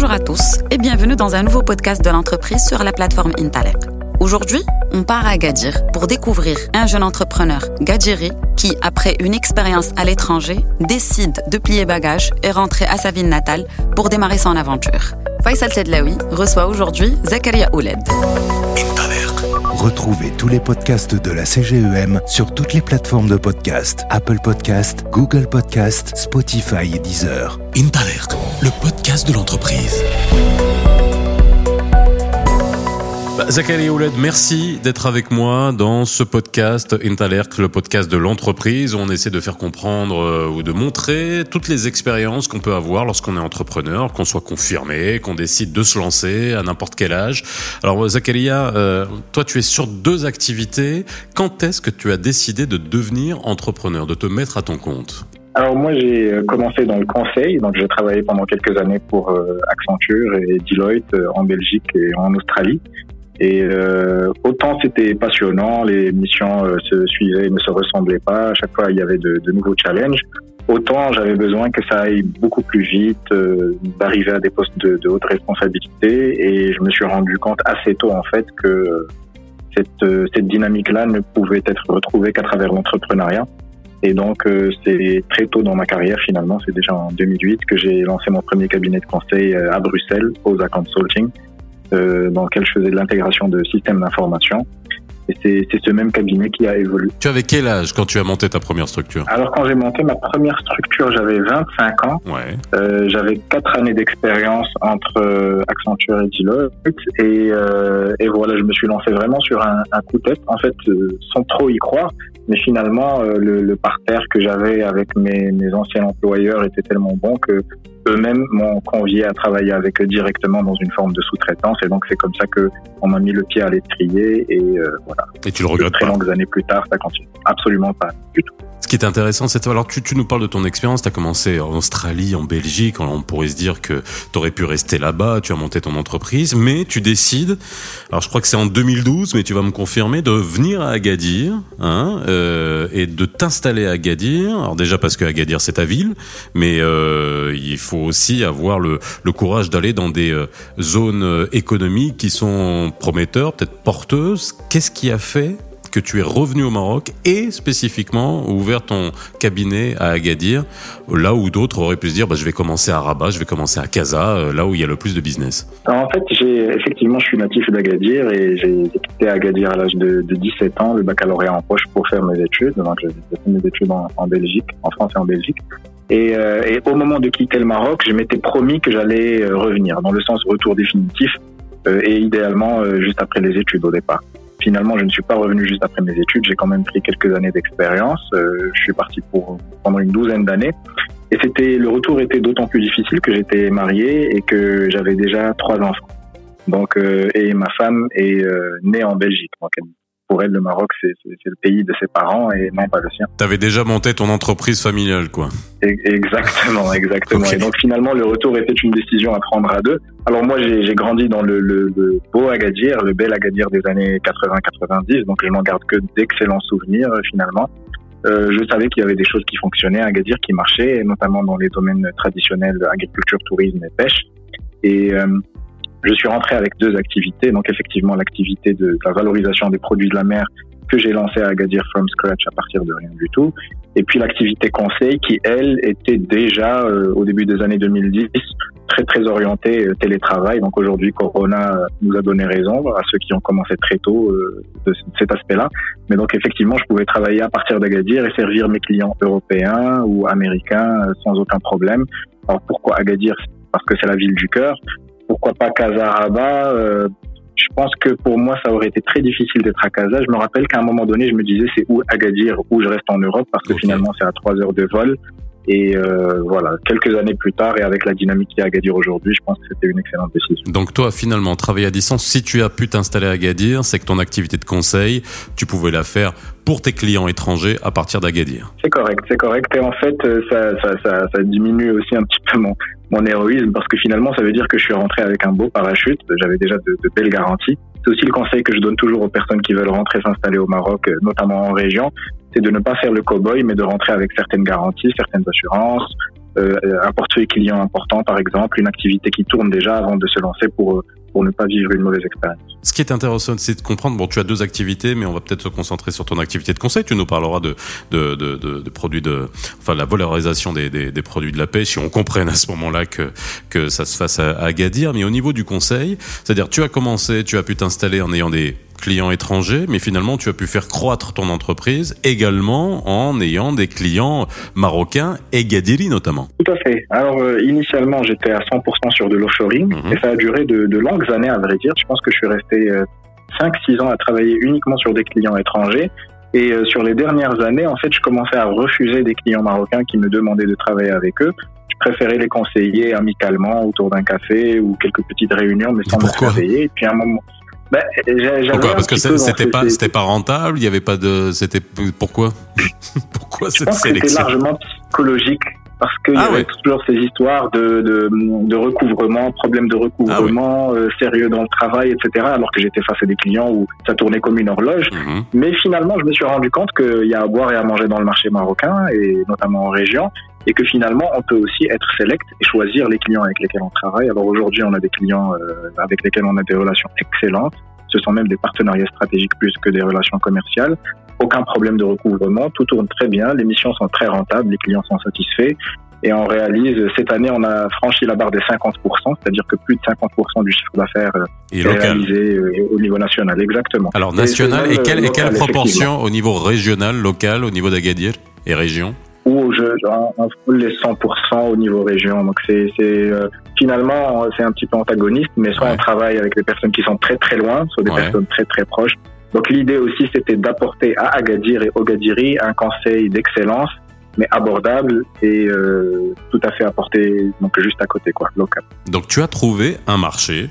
Bonjour à tous et bienvenue dans un nouveau podcast de l'entreprise sur la plateforme Intalec. Aujourd'hui, on part à Agadir pour découvrir un jeune entrepreneur, Gadjiri, qui, après une expérience à l'étranger, décide de plier bagages et rentrer à sa ville natale pour démarrer son aventure. Faisal Tedlaoui reçoit aujourd'hui Zakaria Ouled. Retrouvez tous les podcasts de la CGEM sur toutes les plateformes de podcast Apple Podcast, Google Podcast, Spotify et Deezer. Intalert, le podcast de l'entreprise. Bah, Zachary Ouled, merci d'être avec moi dans ce podcast Intalert, le podcast de l'entreprise où on essaie de faire comprendre euh, ou de montrer toutes les expériences qu'on peut avoir lorsqu'on est entrepreneur, qu'on soit confirmé, qu'on décide de se lancer à n'importe quel âge. Alors Zacharia, euh, toi tu es sur deux activités. Quand est-ce que tu as décidé de devenir entrepreneur, de te mettre à ton compte? Alors moi j'ai euh, commencé dans le conseil, donc j'ai travaillé pendant quelques années pour Accenture et Deloitte en Belgique et en Australie. Et euh, autant c'était passionnant, les missions euh, se suivaient, ne se ressemblaient pas. À chaque fois, il y avait de, de nouveaux challenges. Autant j'avais besoin que ça aille beaucoup plus vite, euh, d'arriver à des postes de, de, haute responsabilité. Et je me suis rendu compte assez tôt en fait que cette, euh, cette dynamique-là ne pouvait être retrouvée qu'à travers l'entrepreneuriat. Et donc, euh, c'est très tôt dans ma carrière, finalement, c'est déjà en 2008 que j'ai lancé mon premier cabinet de conseil à Bruxelles, Osa Consulting, euh, dans lequel je faisais de l'intégration de systèmes d'information. Et c'est ce même cabinet qui a évolué. Tu avais quel âge quand tu as monté ta première structure? Alors quand j'ai monté ma première structure, j'avais 25 ans. Ouais. Euh, j'avais 4 années d'expérience entre euh, Accenture et Deloitte. Et, euh, et voilà, je me suis lancé vraiment sur un, un coup de tête. En fait, euh, sans trop y croire. Mais finalement, euh, le, le, parterre que j'avais avec mes, mes anciens employeurs était tellement bon que eux-mêmes m'ont convié à travailler avec eux directement dans une forme de sous-traitance. Et donc, c'est comme ça que on m'a mis le pied à l'étrier. Et euh, voilà. Et tu le regrettes très pas longues années plus tard, ça continue. Absolument pas du tout. Ce qui est intéressant, c'est alors tu, tu nous parles de ton expérience. Tu as commencé en Australie, en Belgique. On pourrait se dire que tu aurais pu rester là-bas. Tu as monté ton entreprise, mais tu décides. Alors je crois que c'est en 2012, mais tu vas me confirmer de venir à Agadir hein, euh, et de t'installer à Agadir. Alors déjà parce que Agadir c'est ta ville, mais euh, il faut aussi avoir le, le courage d'aller dans des euh, zones économiques qui sont prometteurs, peut-être porteuses. Qu'est-ce qui a fait que tu es revenu au Maroc et spécifiquement ouvert ton cabinet à Agadir, là où d'autres auraient pu se dire bah, je vais commencer à Rabat, je vais commencer à Casa, euh, là où il y a le plus de business En fait, effectivement, je suis natif d'Agadir et j'ai quitté Agadir à l'âge de, de, 17 ans, le baccalauréat en poche pour faire mes études. Donc, j'ai fait mes études en, Belgique, en France et en Belgique. Et, euh, et au moment de quitter le Maroc, je m'étais promis que j'allais euh, revenir, dans le sens retour définitif, et idéalement juste après les études au départ. Finalement, je ne suis pas revenu juste après mes études. J'ai quand même pris quelques années d'expérience. Euh, je suis parti pour pendant une douzaine d'années. Et c'était le retour était d'autant plus difficile que j'étais marié et que j'avais déjà trois enfants. Donc, euh, et ma femme est euh, née en Belgique. Donc, pour elle, le Maroc, c'est le pays de ses parents et non pas le sien. Tu avais déjà monté ton entreprise familiale, quoi. Exactement, exactement. Okay. Et donc finalement, le retour était une décision à prendre à deux. Alors moi, j'ai grandi dans le, le, le, beau Agadir, le bel Agadir des années 80-90, donc je n'en garde que d'excellents souvenirs finalement. Euh, je savais qu'il y avait des choses qui fonctionnaient à Agadir, qui marchaient, notamment dans les domaines traditionnels agriculture, tourisme et pêche. Et euh, je suis rentré avec deux activités. Donc effectivement, l'activité de la valorisation des produits de la mer que j'ai lancée à Agadir from scratch à partir de rien du tout. Et puis l'activité conseil qui, elle, était déjà euh, au début des années 2010 très très orientée euh, télétravail. Donc aujourd'hui, Corona nous a donné raison à ceux qui ont commencé très tôt euh, de cet aspect-là. Mais donc effectivement, je pouvais travailler à partir d'Agadir et servir mes clients européens ou américains euh, sans aucun problème. Alors pourquoi Agadir? Parce que c'est la ville du cœur pourquoi pas Casa Rabat euh, Je pense que pour moi, ça aurait été très difficile d'être à Casa. Je me rappelle qu'à un moment donné, je me disais c'est où Agadir, où je reste en Europe, parce que okay. finalement, c'est à trois heures de vol. Et euh, voilà, quelques années plus tard, et avec la dynamique qui est à Agadir aujourd'hui, je pense que c'était une excellente décision. Donc toi, finalement, travailler à distance, si tu as pu t'installer à Agadir, c'est que ton activité de conseil, tu pouvais la faire pour tes clients étrangers à partir d'Agadir. C'est correct, c'est correct. Et en fait, ça, ça, diminue aussi un petit peu mon, mon héroïsme parce que finalement, ça veut dire que je suis rentré avec un beau parachute. J'avais déjà de, belles garanties. C'est aussi le conseil que je donne toujours aux personnes qui veulent rentrer s'installer au Maroc, notamment en région, c'est de ne pas faire le cow-boy, mais de rentrer avec certaines garanties, certaines assurances, euh, un portefeuille client important, par exemple, une activité qui tourne déjà avant de se lancer pour pour ne pas vivre une mauvaise expérience. Ce qui est intéressant, c'est de comprendre. Bon, tu as deux activités, mais on va peut-être se concentrer sur ton activité de conseil. Tu nous parleras de de, de, de, produits de, enfin, la valorisation des, des, des, produits de la pêche. Si on comprenne à ce moment-là que que ça se fasse à, à Gadir, mais au niveau du conseil, c'est-à-dire tu as commencé, tu as pu t'installer en ayant des clients étrangers, mais finalement tu as pu faire croître ton entreprise également en ayant des clients marocains et Gadiri notamment. Tout à fait. Alors euh, initialement j'étais à 100% sur de l'offshoring Mhm. et ça a duré de, de longues années à vrai dire. Je pense que je suis resté euh, 5-6 ans à travailler uniquement sur des clients étrangers. Et euh, sur les dernières années, en fait, je commençais à refuser des clients marocains qui me demandaient de travailler avec eux. Je préférais les conseiller amicalement autour d'un café ou quelques petites réunions, mais sans me réveiller. Et puis à un moment, ben, Pourquoi? Parce que c'était pas c'était pas rentable. Il y avait pas de c'était pourquoi? Pourquoi Je cette pense que c'était sélection? largement psychologique parce qu'il Ah y avait ouais. toujours ces histoires de, de, de recouvrement, problèmes de recouvrement, euh, sérieux dans le travail, etc. Alors que j'étais face à des clients où ça tournait comme une horloge. Mhm. Mais finalement, je me suis rendu compte qu'il y a à boire et à manger dans le marché marocain et notamment en région. Et que finalement, on peut aussi être select et choisir les clients avec lesquels on travaille. Alors aujourd'hui, on a des clients euh, avec lesquels on a des relations excellentes. Ce sont même des partenariats stratégiques plus que des relations commerciales. Aucun problème de recouvrement, tout tourne très bien, les missions sont très rentables, les clients sont satisfaits. Et on réalise, cette année, on a franchi la barre des 50%, c'est-à-dire que plus de 50% du chiffre d'affaires euh, est réalisé euh, au niveau national, exactement. Alors national et quelle et quelle proportion au niveau régional, local, au niveau d'Agadir et région? Je, on, on les 100% au niveau région. Donc c'est c'est, euh, finalement c'est un petit peu antagoniste, mais soit Ouais. on travaille avec des personnes qui sont très très loin, soit des Ouais. personnes très très proches. Donc l'idée aussi c'était d'apporter à Agadir et Ogadiri un conseil d'excellence, mais abordable et euh, tout à fait apporté donc juste à côté quoi, local. Donc tu as trouvé un marché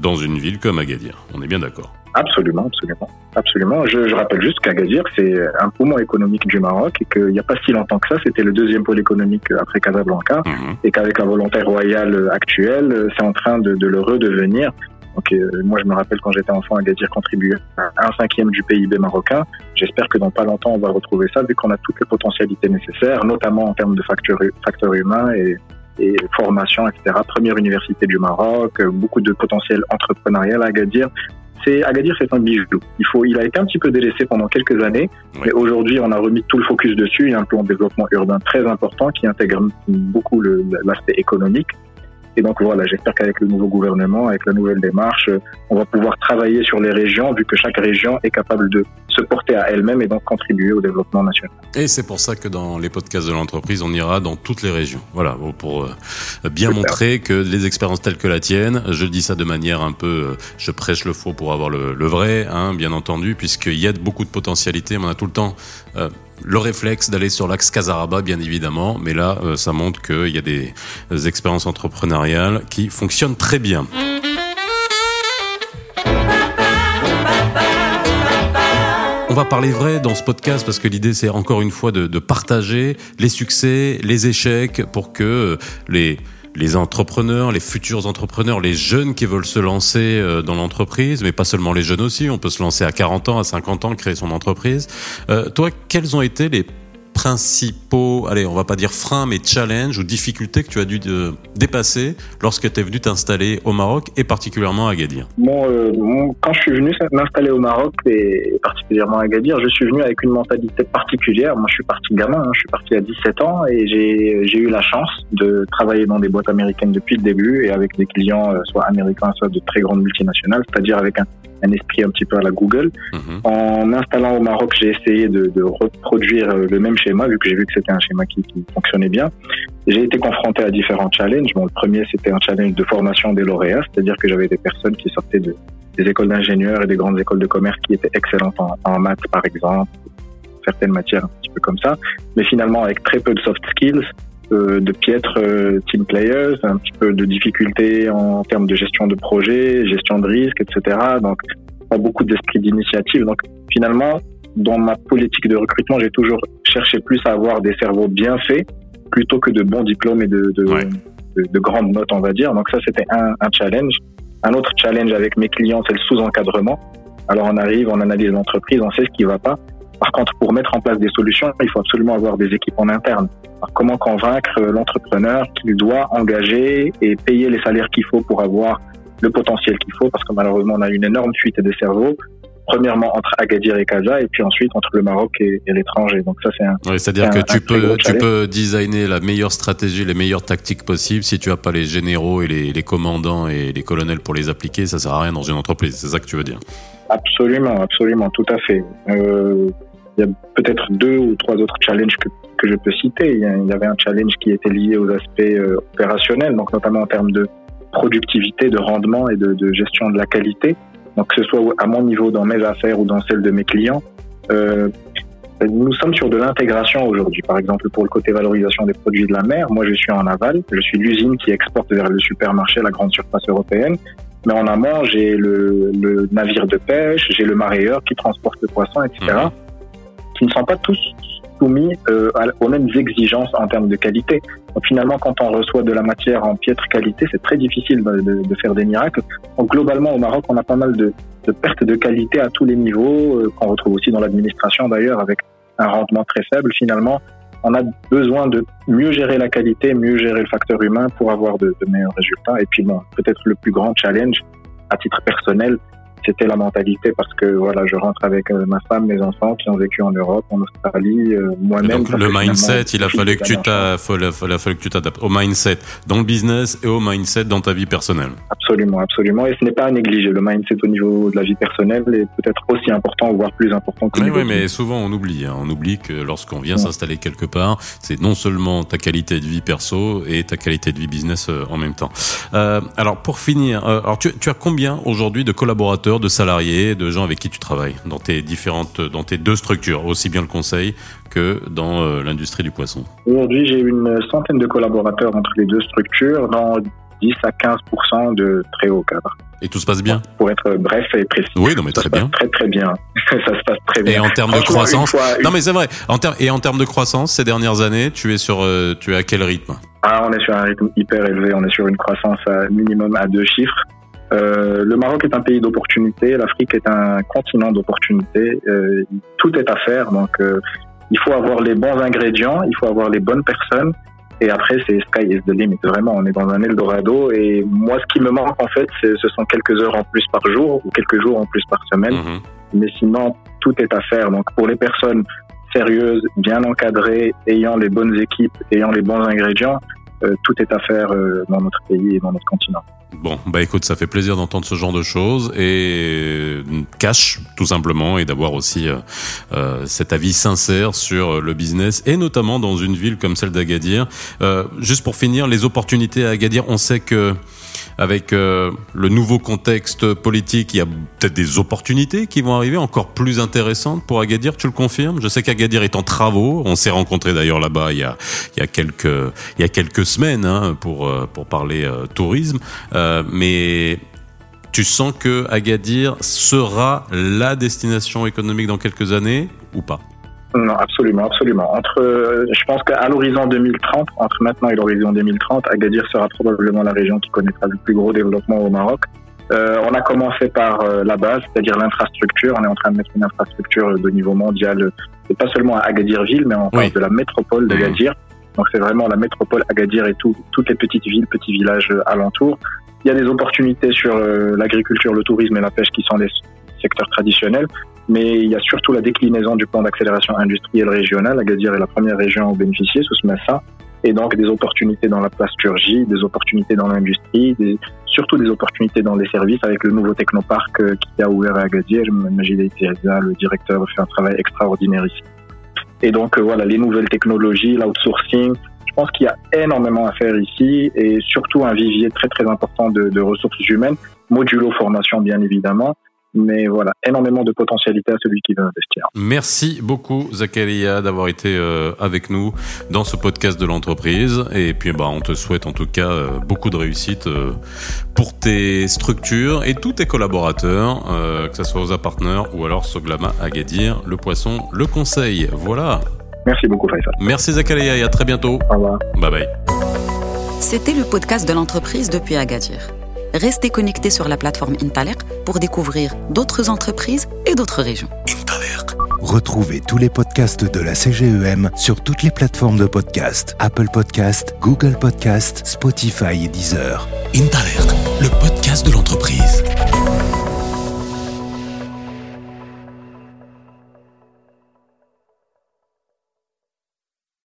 dans une ville comme Agadir. On est bien d'accord. Absolument, absolument, absolument. Je, je rappelle juste qu'Agadir, c'est un poumon économique du Maroc et qu'il n'y a pas si longtemps que ça, c'était le deuxième pôle économique après Casablanca Mhm. et qu'avec la volonté royale actuelle, c'est en train de, de le redevenir. Donc, euh, moi, je me rappelle quand j'étais enfant, Agadir contribuait à un cinquième du PIB marocain. J'espère que dans pas longtemps, on va retrouver ça, vu qu'on a toutes les potentialités nécessaires, notamment en termes de facteurs, humains et, et formation, etc. Première université du Maroc, beaucoup de potentiel entrepreneurial à Agadir. C'est Agadir, c'est un bijou. Il faut, il a été un petit peu délaissé pendant quelques années, Oui. mais aujourd'hui, on a remis tout le focus dessus. Il y a un plan de développement urbain très important qui intègre beaucoup l'aspect économique. Et donc voilà, j'espère qu'avec le nouveau gouvernement, avec la nouvelle démarche, on va pouvoir travailler sur les régions, vu que chaque région est capable de se porter à elle-même et donc contribuer au développement national. Et c'est pour ça que dans les podcasts de l'entreprise, on ira dans toutes les régions. Voilà, pour euh, bien Super. montrer que les expériences telles que la tienne, je dis ça de manière un peu, euh, je prêche le faux pour avoir le, le vrai, hein, bien entendu, puisqu'il y a beaucoup de potentialités, mais on a tout le temps euh, le réflexe d'aller sur l'axe Casaraba, bien évidemment, mais là, euh, ça montre qu'il y a des, expériences entrepreneuriales qui fonctionnent très bien. On va parler vrai dans ce podcast parce que l'idée c'est encore une fois de, de partager les succès, les échecs pour que euh, les les entrepreneurs, les futurs entrepreneurs, les jeunes qui veulent se lancer euh, dans l'entreprise, mais pas seulement les jeunes aussi, on peut se lancer à 40 ans, à 50 ans, créer son entreprise. Euh, toi, quels ont été les principaux, allez, on va pas dire freins, mais challenges ou difficultés que tu as dû euh, dépasser lorsque tu es venu t'installer au Maroc et particulièrement à Agadir euh, quand je suis venu m'installer au Maroc et particulièrement à Agadir, je suis venu avec une mentalité particulière. Moi, je suis parti gamin, hein, je suis parti à 17 ans et j'ai j'ai eu la chance de travailler dans des boîtes américaines depuis le début et avec des clients euh, soit américains, soit de très grandes multinationales, c'est-à-dire avec un, un esprit un petit peu à la Google. Mhm. En m'installant au Maroc, j'ai essayé de, de reproduire euh, le même schéma, vu que j'ai vu que c'était un schéma qui, qui fonctionnait bien. J'ai été confronté à différents challenges. Bon, le premier, c'était un challenge de formation des lauréats, c'est-à-dire que j'avais des personnes qui sortaient de, des écoles d'ingénieurs et des grandes écoles de commerce qui étaient excellentes en, en maths, par exemple, certaines matières un petit peu comme ça, mais finalement avec très peu de soft skills, de piètres euh, team players, un petit peu de difficultés en termes de gestion de projet, gestion de risque, etc. Donc, pas beaucoup d'esprit d'initiative. Donc, finalement, dans ma politique de recrutement, j'ai toujours cherché plus à avoir des cerveaux bien faits plutôt que de bons diplômes et de, de, Ouais. de, de grandes notes, on va dire. Donc ça, c'était un, un challenge. Un autre challenge avec mes clients, c'est le sous-encadrement. Alors on arrive, on analyse l'entreprise, on sait ce qui va pas. Par contre, pour mettre en place des solutions, il faut absolument avoir des équipes en interne. Alors, comment convaincre l'entrepreneur qu'il doit engager et payer les salaires qu'il faut pour avoir le potentiel qu'il faut? Parce que malheureusement, on a une énorme fuite des cerveaux premièrement entre Agadir et Casa et puis ensuite entre le Maroc et, l'étranger. Donc ça c'est un. c'est-à-dire que tu peux tu peux designer la meilleure stratégie, les meilleures tactiques possibles. Si tu as pas les généraux et les, les, commandants et les colonels pour les appliquer, ça sert à rien dans une entreprise. C'est ça que tu veux dire? Absolument, absolument, tout à fait. Euh, il y a peut-être deux ou trois autres challenges que, que je peux citer. Il y avait un challenge qui était lié aux aspects euh, opérationnels, donc notamment en termes de productivité, de rendement et de, de gestion de la qualité. Donc que ce soit à mon niveau dans mes affaires ou dans celles de mes clients, euh, nous sommes sur de l'intégration aujourd'hui. Par exemple, pour le côté valorisation des produits de la mer, moi je suis en aval, je suis l'usine qui exporte vers le supermarché, la grande surface européenne. Mais en amont, j'ai le, le, navire de pêche, j'ai le marailleur qui transporte le poisson, etc. Qui ne sont pas tous soumis euh, aux mêmes exigences en termes de qualité. Donc finalement, quand on reçoit de la matière en piètre qualité, c'est très difficile de, faire des miracles. Donc globalement, au Maroc, on a pas mal de, pertes de qualité à tous les niveaux, euh, qu'on retrouve aussi dans l'administration d'ailleurs, avec un rendement très faible. Finalement, on a besoin de mieux gérer la qualité, mieux gérer le facteur humain pour avoir de meilleurs résultats. Et puis bon, peut-être le plus grand challenge à titre personnel, c'était la mentalité parce que voilà, je rentre avec euh, ma femme, mes enfants qui ont vécu en Europe, en Australie, euh, moi-même. Le mindset, il a fallu que tu fallu que tu t'adaptes au mindset dans le business et au mindset dans ta vie personnelle. Absolument, absolument. Et ce n'est pas à négliger. Le mindset au niveau de la vie personnelle est peut-être aussi important, voire plus important que. Oui, oui, mais souvent on oublie. Hein. On oublie que lorsqu'on vient s'installer quelque part, c'est non seulement ta qualité de vie perso et ta qualité de vie business euh, en même temps. Euh, alors pour finir, alors tu, tu as combien aujourd'hui de collaborateurs de salariés, de gens avec qui tu travailles dans tes différentes, dans tes deux structures, aussi bien le conseil que dans euh, l'industrie du poisson Aujourd'hui, j'ai une centaine de collaborateurs entre les deux structures, dans 10 à 15 de très haut cadre. Et tout se passe bien? Pour être bref et précis. Oui, non, mais très bien. Très, très bien. ça se passe très bien. Et en termes de croissance? Non, mais c'est vrai. En et en termes de croissance, ces dernières années, tu es sur, euh, tu es à quel rythme? Ah, on est sur un rythme hyper élevé. On est sur une croissance à minimum à deux chiffres. Euh, le Maroc est un pays d'opportunités, l'Afrique est un continent d'opportunités. Euh, tout est à faire, donc euh, il faut avoir les bons ingrédients, il faut avoir les bonnes personnes. Et après, c'est sky is the limit. Vraiment, on est dans un Eldorado. Et moi, ce qui me manque, en fait, ce sont quelques heures en plus par jour ou quelques jours en plus par semaine. Mhm. Mais sinon, tout est à faire. Donc, pour les personnes sérieuses, bien encadrées, ayant les bonnes équipes, ayant les bons ingrédients, euh, tout est à faire dans notre pays et dans notre continent. Bon, bah écoute, ça fait plaisir d'entendre ce genre de choses et euh, cash tout simplement et d'avoir aussi euh, cet avis sincère sur le business et notamment dans une ville comme celle d'Agadir. Euh, juste pour finir, les opportunités à Agadir, on sait que avec euh, le nouveau contexte politique, il y a peut-être des opportunités qui vont arriver encore plus intéressantes pour Agadir. Tu le confirmes? Je sais qu'Agadir est en travaux. On s'est rencontré d'ailleurs là-bas il y a il quelques il y a quelques semaines hein, pour euh, pour parler euh, tourisme. mais tu sens que Agadir sera la destination économique dans quelques années ou pas? Non, absolument, absolument. Entre, euh, je pense qu'à l'horizon 2030, entre maintenant et l'horizon 2030, Agadir sera probablement la région qui connaîtra le plus gros développement au Maroc. Euh, on a commencé par euh, la base, c'est-à-dire l'infrastructure. On est en train de mettre une infrastructure de niveau mondial, et pas seulement à Agadir-Ville, mais en parle de la métropole d'Agadir. Donc c'est vraiment la métropole Agadir et tout, toutes les petites villes, petits villages alentours. Il y a des opportunités sur l'agriculture, le tourisme et la pêche qui sont des secteurs traditionnels mais il y a surtout la déclinaison du plan d'accélération industrielle régionale. Agadir est la première région à bénéficier sous ce MESA, et donc des opportunités dans la plasturgie, des opportunités dans l'industrie, surtout des opportunités dans les services avec le nouveau technoparc euh, qui a ouvert à Agadir. Majid Teresa, le directeur, fait un travail extraordinaire ici. Et donc euh, voilà, les nouvelles technologies, l'outsourcing, je pense qu'il y a énormément à faire ici et surtout un vivier très très important de, de ressources humaines, modulo formation bien évidemment, mais voilà, énormément de potentialité à celui qui veut investir. Merci beaucoup Zakaria d'avoir été euh, avec nous dans ce podcast de l'entreprise et puis bah on te souhaite en tout cas euh, beaucoup de réussite euh, pour tes structures et tous tes collaborateurs, que ce soit aux partenaires ou alors Soglama Agadir, le poisson, le conseil. Voilà. Merci beaucoup Faisal. Merci Zakaria et à très bientôt. Au revoir. Bye bye. C'était le podcast de l'entreprise depuis Agadir. Restez connectés sur la plateforme Intalek pour découvrir d'autres entreprises et d'autres régions. Intalek. Retrouvez tous les podcasts de la CGEM sur toutes les plateformes de podcast Apple Podcast, Google Podcast, Spotify et Deezer. Intalert, le podcast